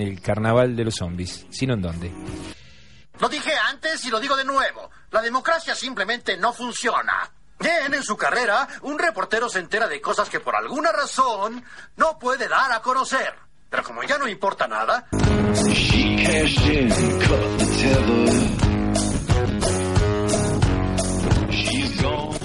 el carnaval de los zombies, sino en dónde. Lo dije antes y lo digo de nuevo. La democracia simplemente no funciona. Bien, en su carrera, un reportero se entera de cosas que por alguna razón no puede dar a conocer. Pero como ya no importa nada...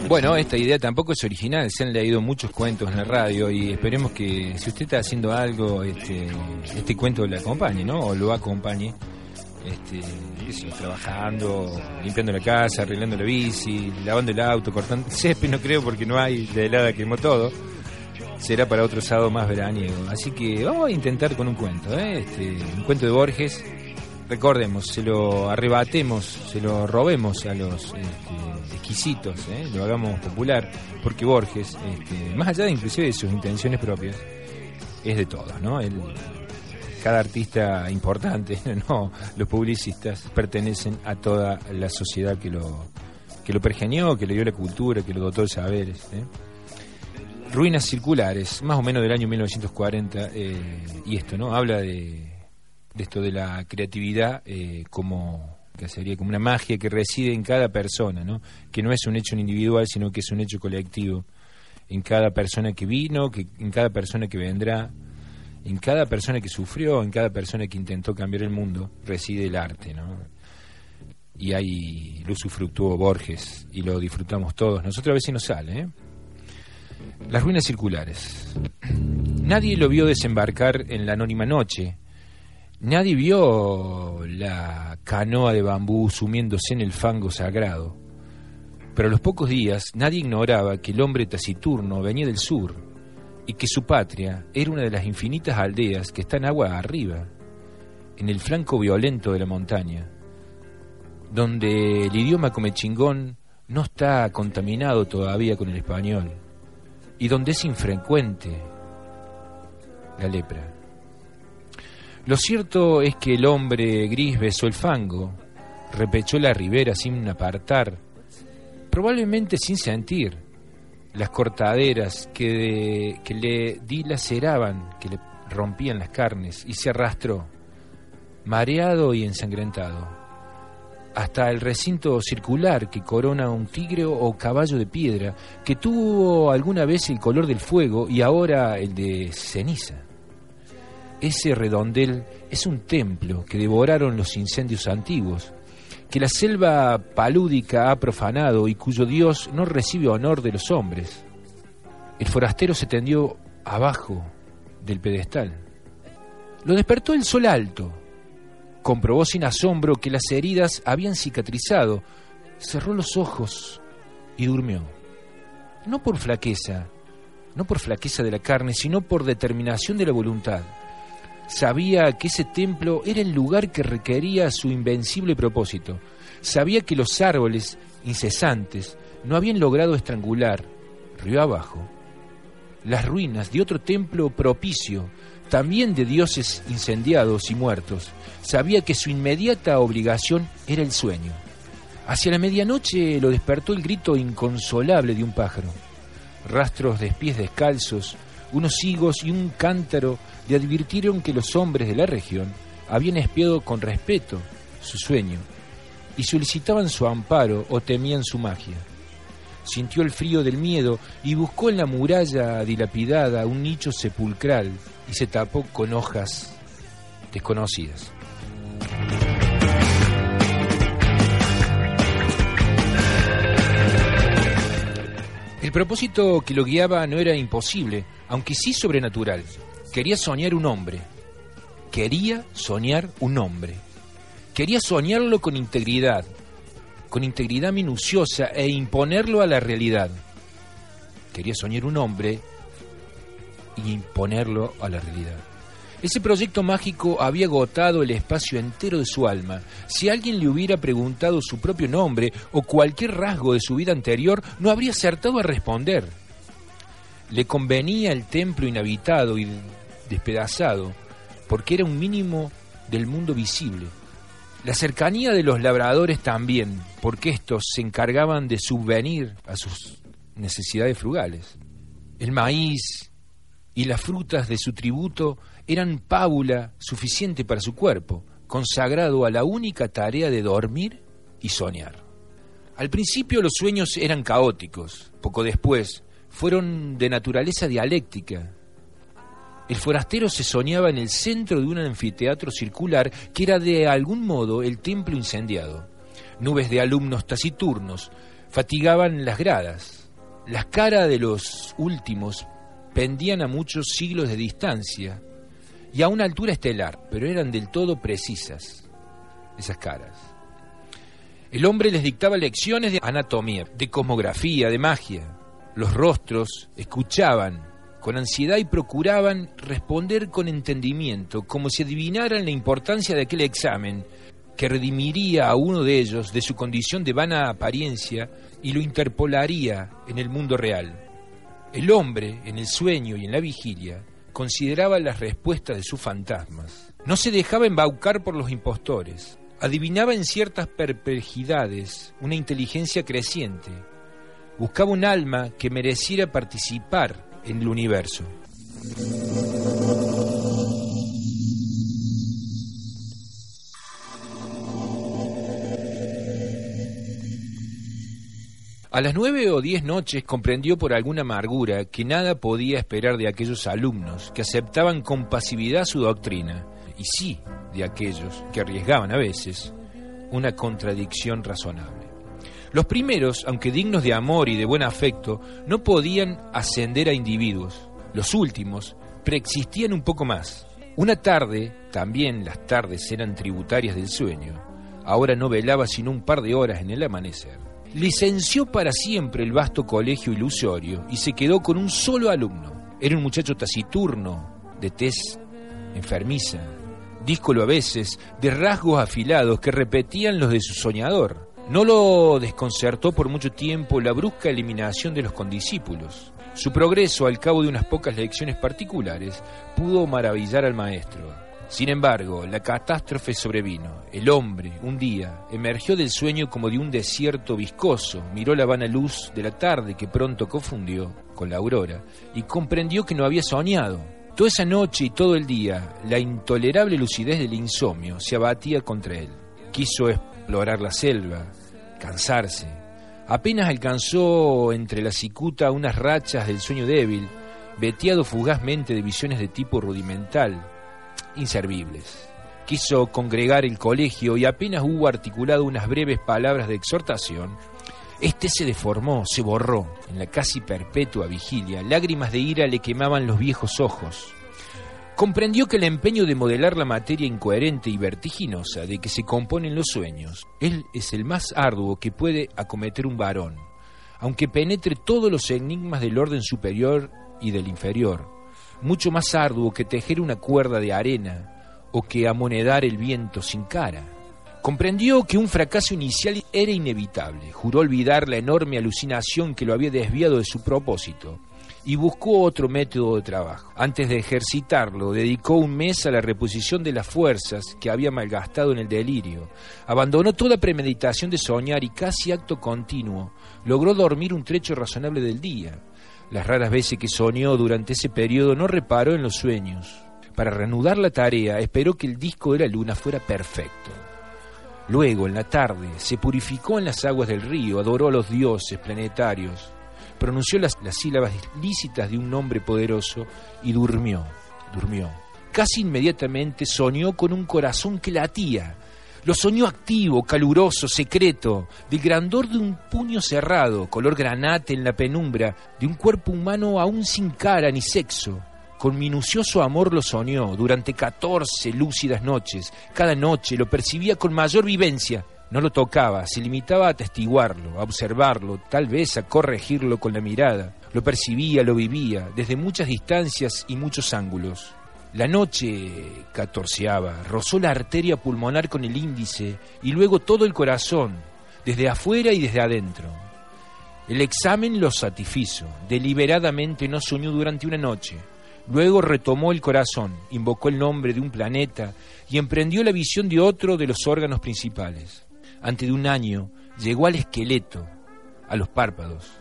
Bueno, esta idea tampoco es original, se han leído muchos cuentos en la radio y esperemos que si usted está haciendo algo, este, este cuento le acompañe, ¿no? O lo acompañe, este, trabajando, limpiando la casa, arreglando la bici, lavando el auto, cortando césped, no creo porque no hay, de helada quemó todo. Será para otro sábado más veraniego. Así que vamos a intentar con un cuento, ¿eh? este, un cuento de Borges. Recordemos, se lo arrebatemos, se lo robemos a los este, exquisitos, ¿eh? lo hagamos popular, porque Borges, este, más allá de inclusive de sus intenciones propias, es de todos, ¿no? El, cada artista importante, no, los publicistas pertenecen a toda la sociedad que lo que lo pergeñó, que le dio la cultura, que lo dotó de saberes. ¿eh? Ruinas circulares, más o menos del año 1940, eh, y esto, ¿no? Habla de, de esto de la creatividad como que sería como una magia que reside en cada persona, ¿no? que no es un hecho individual, sino que es un hecho colectivo, en cada persona que vino, que, en cada persona que vendrá, en cada persona que sufrió, en cada persona que intentó cambiar el mundo, reside el arte. ¿no? Y ahí lo usufructuó Borges y lo disfrutamos todos. Nosotros a veces nos sale. ¿eh? Las ruinas circulares. Nadie lo vio desembarcar en la anónima noche Nadie vio la canoa de bambú sumiéndose en el fango sagrado, pero a los pocos días nadie ignoraba que el hombre taciturno venía del sur y que su patria era una de las infinitas aldeas que están agua arriba, en el flanco violento de la montaña, donde el idioma comechingón no está contaminado todavía con el español y donde es infrecuente la lepra. Lo cierto es que el hombre gris besó el fango, repechó la ribera sin apartar, probablemente sin sentir las cortaderas que, que le dilaceraban, que le rompían las carnes, y se arrastró, mareado y ensangrentado, hasta el recinto circular que corona un tigre o caballo de piedra, que tuvo alguna vez el color del fuego y ahora el de ceniza. Ese redondel es un templo que devoraron los incendios antiguos, que la selva palúdica ha profanado y cuyo Dios no recibe honor de los hombres. El forastero se tendió abajo del pedestal. Lo despertó el sol alto. Comprobó sin asombro que las heridas habían cicatrizado. Cerró los ojos y durmió. No por flaqueza, no por flaqueza de la carne, sino por determinación de la voluntad Sabía que ese templo era el lugar que requería su invencible propósito. Sabía que los árboles incesantes no habían logrado estrangular, río abajo, las ruinas de otro templo propicio, también de dioses incendiados y muertos. Sabía que su inmediata obligación era el sueño. Hacia la medianoche lo despertó el grito inconsolable de un pájaro. Rastros de pies descalzos, unos higos y un cántaro le advirtieron que los hombres de la región habían espiado con respeto su sueño y solicitaban su amparo o temían su magia. Sintió el frío del miedo y buscó en la muralla dilapidada un nicho sepulcral y se tapó con hojas desconocidas. Propósito que lo guiaba no era imposible, aunque sí sobrenatural. Quería soñar un hombre. Quería soñar un hombre. Quería soñarlo con integridad, con integridad minuciosa e imponerlo a la realidad. Quería soñar un hombre y imponerlo a la realidad. Ese proyecto mágico había agotado el espacio entero de su alma. Si alguien le hubiera preguntado su propio nombre o cualquier rasgo de su vida anterior, no habría acertado a responder. Le convenía el templo inhabitado y despedazado, porque era un mínimo del mundo visible. La cercanía de los labradores también, porque estos se encargaban de subvenir a sus necesidades frugales. El maíz y las frutas de su tributo eran pábula suficiente para su cuerpo, consagrado a la única tarea de dormir y soñar. Al principio los sueños eran caóticos, poco después fueron de naturaleza dialéctica. El forastero se soñaba en el centro de un anfiteatro circular que era de algún modo el templo incendiado. Nubes de alumnos taciturnos fatigaban las gradas. Las caras de los últimos pendían a muchos siglos de distancia y a una altura estelar, pero eran del todo precisas esas caras. El hombre les dictaba lecciones de anatomía, de cosmografía, de magia. Los rostros escuchaban con ansiedad y procuraban responder con entendimiento, como si adivinaran la importancia de aquel examen que redimiría a uno de ellos de su condición de vana apariencia y lo interpolaría en el mundo real. El hombre, en el sueño y en la vigilia, consideraba las respuestas de sus fantasmas. No se dejaba embaucar por los impostores. Adivinaba en ciertas perplejidades una inteligencia creciente. Buscaba un alma que mereciera participar en el universo. A las nueve o diez noches comprendió por alguna amargura que nada podía esperar de aquellos alumnos que aceptaban con pasividad su doctrina, y sí de aquellos que arriesgaban a veces una contradicción razonable. Los primeros, aunque dignos de amor y de buen afecto, no podían ascender a individuos. Los últimos preexistían un poco más. Una tarde, también las tardes eran tributarias del sueño, ahora no velaba sino un par de horas en el amanecer licenció para siempre el vasto colegio ilusorio y se quedó con un solo alumno. Era un muchacho taciturno, de tez enfermiza, díscolo a veces, de rasgos afilados que repetían los de su soñador. No lo desconcertó por mucho tiempo la brusca eliminación de los condiscípulos. Su progreso al cabo de unas pocas lecciones particulares pudo maravillar al maestro. Sin embargo, la catástrofe sobrevino. El hombre, un día, emergió del sueño como de un desierto viscoso, miró la vana luz de la tarde que pronto confundió con la aurora y comprendió que no había soñado. Toda esa noche y todo el día, la intolerable lucidez del insomnio se abatía contra él. Quiso explorar la selva, cansarse. Apenas alcanzó entre la cicuta unas rachas del sueño débil, veteado fugazmente de visiones de tipo rudimental, inservibles. Quiso congregar el colegio y apenas hubo articulado unas breves palabras de exhortación, este se deformó, se borró. En la casi perpetua vigilia, lágrimas de ira le quemaban los viejos ojos. Comprendió que el empeño de modelar la materia incoherente y vertiginosa de que se componen los sueños, él es el más arduo que puede acometer un varón, aunque penetre todos los enigmas del orden superior y del inferior, mucho más arduo que tejer una cuerda de arena o que amonedar el viento sin cara. Comprendió que un fracaso inicial era inevitable, juró olvidar la enorme alucinación que lo había desviado de su propósito y buscó otro método de trabajo. Antes de ejercitarlo, dedicó un mes a la reposición de las fuerzas que había malgastado en el delirio. Abandonó toda premeditación de soñar y casi acto continuo logró dormir un trecho razonable del día. Las raras veces que soñó durante ese periodo no reparó en los sueños. Para reanudar la tarea, esperó que el disco de la luna fuera perfecto. Luego, en la tarde, se purificó en las aguas del río, adoró a los dioses planetarios, pronunció las, las sílabas lícitas de un nombre poderoso y durmió, durmió. Casi inmediatamente soñó con un corazón que latía, lo soñó activo, caluroso, secreto, del grandor de un puño cerrado, color granate en la penumbra, de un cuerpo humano aún sin cara ni sexo. Con minucioso amor lo soñó durante catorce lúcidas noches. Cada noche lo percibía con mayor vivencia. No lo tocaba, se limitaba a atestiguarlo, a observarlo, tal vez a corregirlo con la mirada. Lo percibía, lo vivía, desde muchas distancias y muchos ángulos. La noche catorceaba, rozó la arteria pulmonar con el índice y luego todo el corazón, desde afuera y desde adentro. El examen lo satisfizo, deliberadamente no soñó durante una noche. Luego retomó el corazón, invocó el nombre de un planeta y emprendió la visión de otro de los órganos principales. Antes de un año llegó al esqueleto, a los párpados.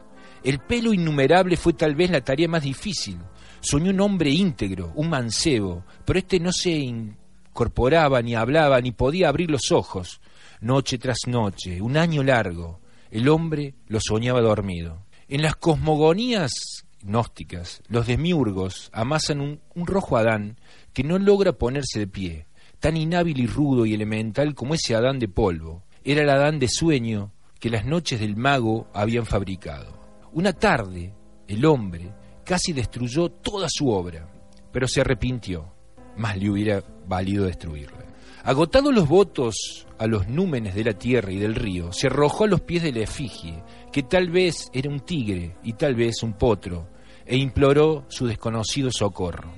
El pelo innumerable fue tal vez la tarea más difícil. Soñó un hombre íntegro, un mancebo, pero este no se incorporaba, ni hablaba, ni podía abrir los ojos. Noche tras noche, un año largo, el hombre lo soñaba dormido. En las cosmogonías gnósticas, los demiurgos amasan un, un rojo Adán que no logra ponerse de pie, tan inhábil y rudo y elemental como ese Adán de polvo. Era el Adán de sueño que las noches del mago habían fabricado. Una tarde, el hombre casi destruyó toda su obra, pero se arrepintió. Más le hubiera valido destruirla. Agotados los votos a los númenes de la tierra y del río, se arrojó a los pies de la efigie, que tal vez era un tigre y tal vez un potro, e imploró su desconocido socorro.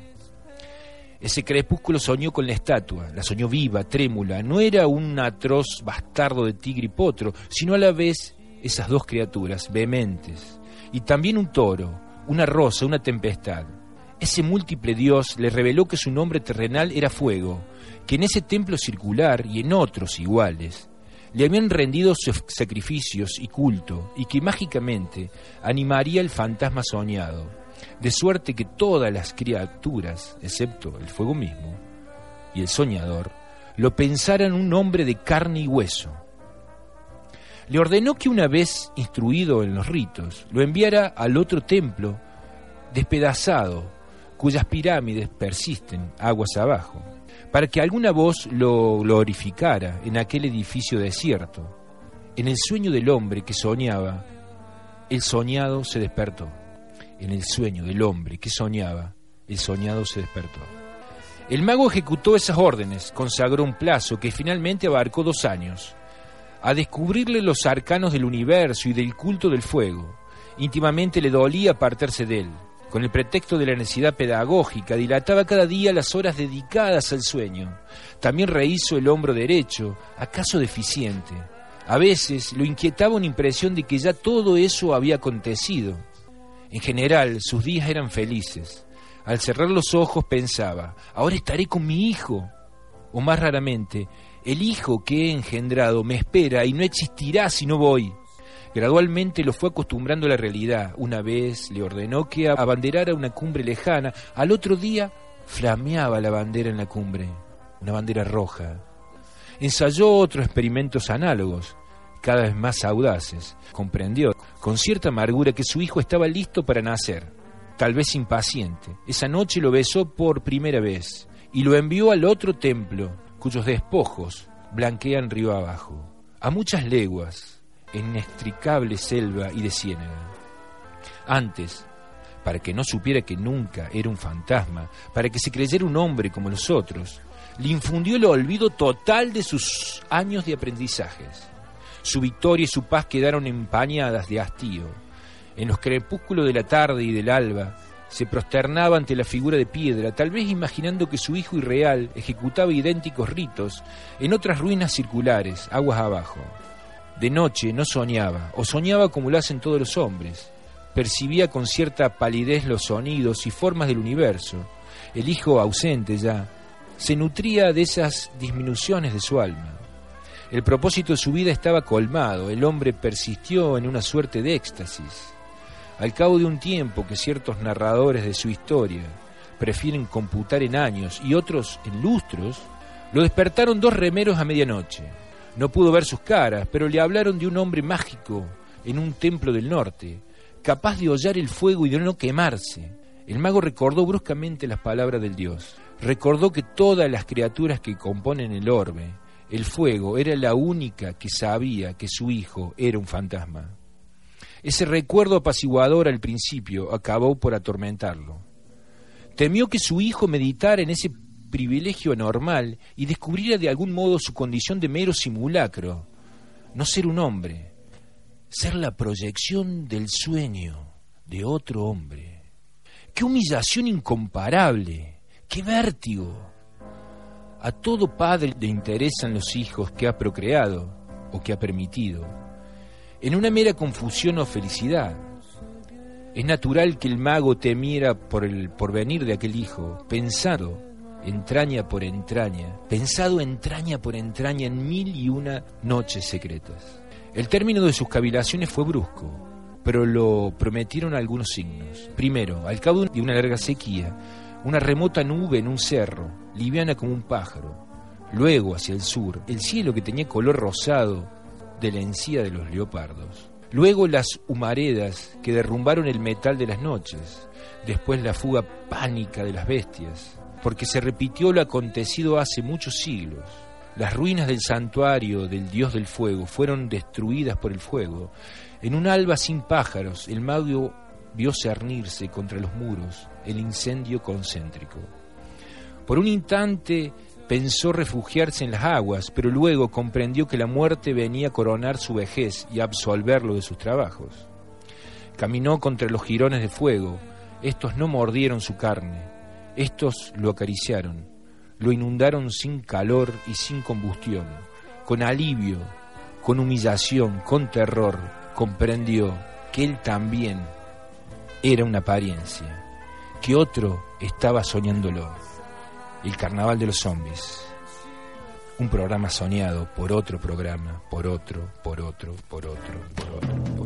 Ese crepúsculo soñó con la estatua, la soñó viva, trémula, no era un atroz bastardo de tigre y potro, sino a la vez esas dos criaturas vehementes, y también un toro, una rosa, una tempestad. Ese múltiple Dios le reveló que su nombre terrenal era fuego, que en ese templo circular y en otros iguales le habían rendido sus sacrificios y culto, y que mágicamente animaría el fantasma soñado, de suerte que todas las criaturas, excepto el fuego mismo y el soñador, lo pensaran un hombre de carne y hueso, le ordenó que una vez instruido en los ritos, lo enviara al otro templo despedazado, cuyas pirámides persisten aguas abajo, para que alguna voz lo glorificara en aquel edificio desierto. En el sueño del hombre que soñaba, el soñado se despertó. En el sueño del hombre que soñaba, el soñado se despertó. El mago ejecutó esas órdenes, consagró un plazo que finalmente abarcó dos años a descubrirle los arcanos del universo y del culto del fuego. Íntimamente le dolía apartarse de él. Con el pretexto de la necesidad pedagógica, dilataba cada día las horas dedicadas al sueño. También rehizo el hombro derecho, acaso deficiente. A veces lo inquietaba una impresión de que ya todo eso había acontecido. En general, sus días eran felices. Al cerrar los ojos pensaba, ahora estaré con mi hijo. O más raramente, el hijo que he engendrado me espera y no existirá si no voy. Gradualmente lo fue acostumbrando a la realidad. Una vez le ordenó que abanderara una cumbre lejana. Al otro día flameaba la bandera en la cumbre, una bandera roja. Ensayó otros experimentos análogos, cada vez más audaces. Comprendió, con cierta amargura, que su hijo estaba listo para nacer, tal vez impaciente. Esa noche lo besó por primera vez y lo envió al otro templo, cuyos despojos blanquean río abajo, a muchas leguas, en inextricable selva y de ciénaga. Antes, para que no supiera que nunca era un fantasma, para que se creyera un hombre como los otros, le infundió el olvido total de sus años de aprendizajes. Su victoria y su paz quedaron empañadas de hastío. En los crepúsculos de la tarde y del alba, se prosternaba ante la figura de piedra, tal vez imaginando que su hijo irreal ejecutaba idénticos ritos en otras ruinas circulares, aguas abajo. De noche no soñaba, o soñaba como lo hacen todos los hombres. Percibía con cierta palidez los sonidos y formas del universo. El hijo ausente ya se nutría de esas disminuciones de su alma. El propósito de su vida estaba colmado, el hombre persistió en una suerte de éxtasis. Al cabo de un tiempo que ciertos narradores de su historia prefieren computar en años y otros en lustros, lo despertaron dos remeros a medianoche. No pudo ver sus caras, pero le hablaron de un hombre mágico en un templo del norte, capaz de hollar el fuego y de no quemarse. El mago recordó bruscamente las palabras del dios. Recordó que todas las criaturas que componen el orbe, el fuego, era la única que sabía que su hijo era un fantasma. Ese recuerdo apaciguador al principio acabó por atormentarlo. Temió que su hijo meditara en ese privilegio anormal y descubriera de algún modo su condición de mero simulacro, no ser un hombre, ser la proyección del sueño de otro hombre. ¡Qué humillación incomparable! ¡Qué vértigo! A todo padre le interesan los hijos que ha procreado o que ha permitido, en una mera confusión o felicidad. Es natural que el mago temiera por el porvenir de aquel hijo, pensado entraña por entraña, pensado entraña por entraña en mil y una noches secretas. El término de sus cavilaciones fue brusco, pero lo prometieron algunos signos. Primero, al cabo de una larga sequía, una remota nube en un cerro, liviana como un pájaro. Luego, hacia el sur, el cielo que tenía color rosado de la encía de los leopardos. Luego las humaredas que derrumbaron el metal de las noches. Después la fuga pánica de las bestias, porque se repitió lo acontecido hace muchos siglos. Las ruinas del santuario del dios del fuego fueron destruidas por el fuego. En un alba sin pájaros, el mago vio cernirse contra los muros el incendio concéntrico. Por un instante pensó refugiarse en las aguas, pero luego comprendió que la muerte venía a coronar su vejez y absolverlo de sus trabajos. Caminó contra los jirones de fuego, estos no mordieron su carne, estos lo acariciaron, lo inundaron sin calor y sin combustión, con alivio, con humillación, con terror, comprendió que él también era una apariencia, que otro estaba soñándolo. El carnaval de los zombies. Un programa soñado por otro programa, por otro, por otro, por otro, por otro, por otro.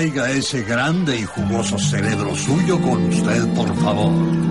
Traiga ese grande y jugoso cerebro suyo con usted, por favor.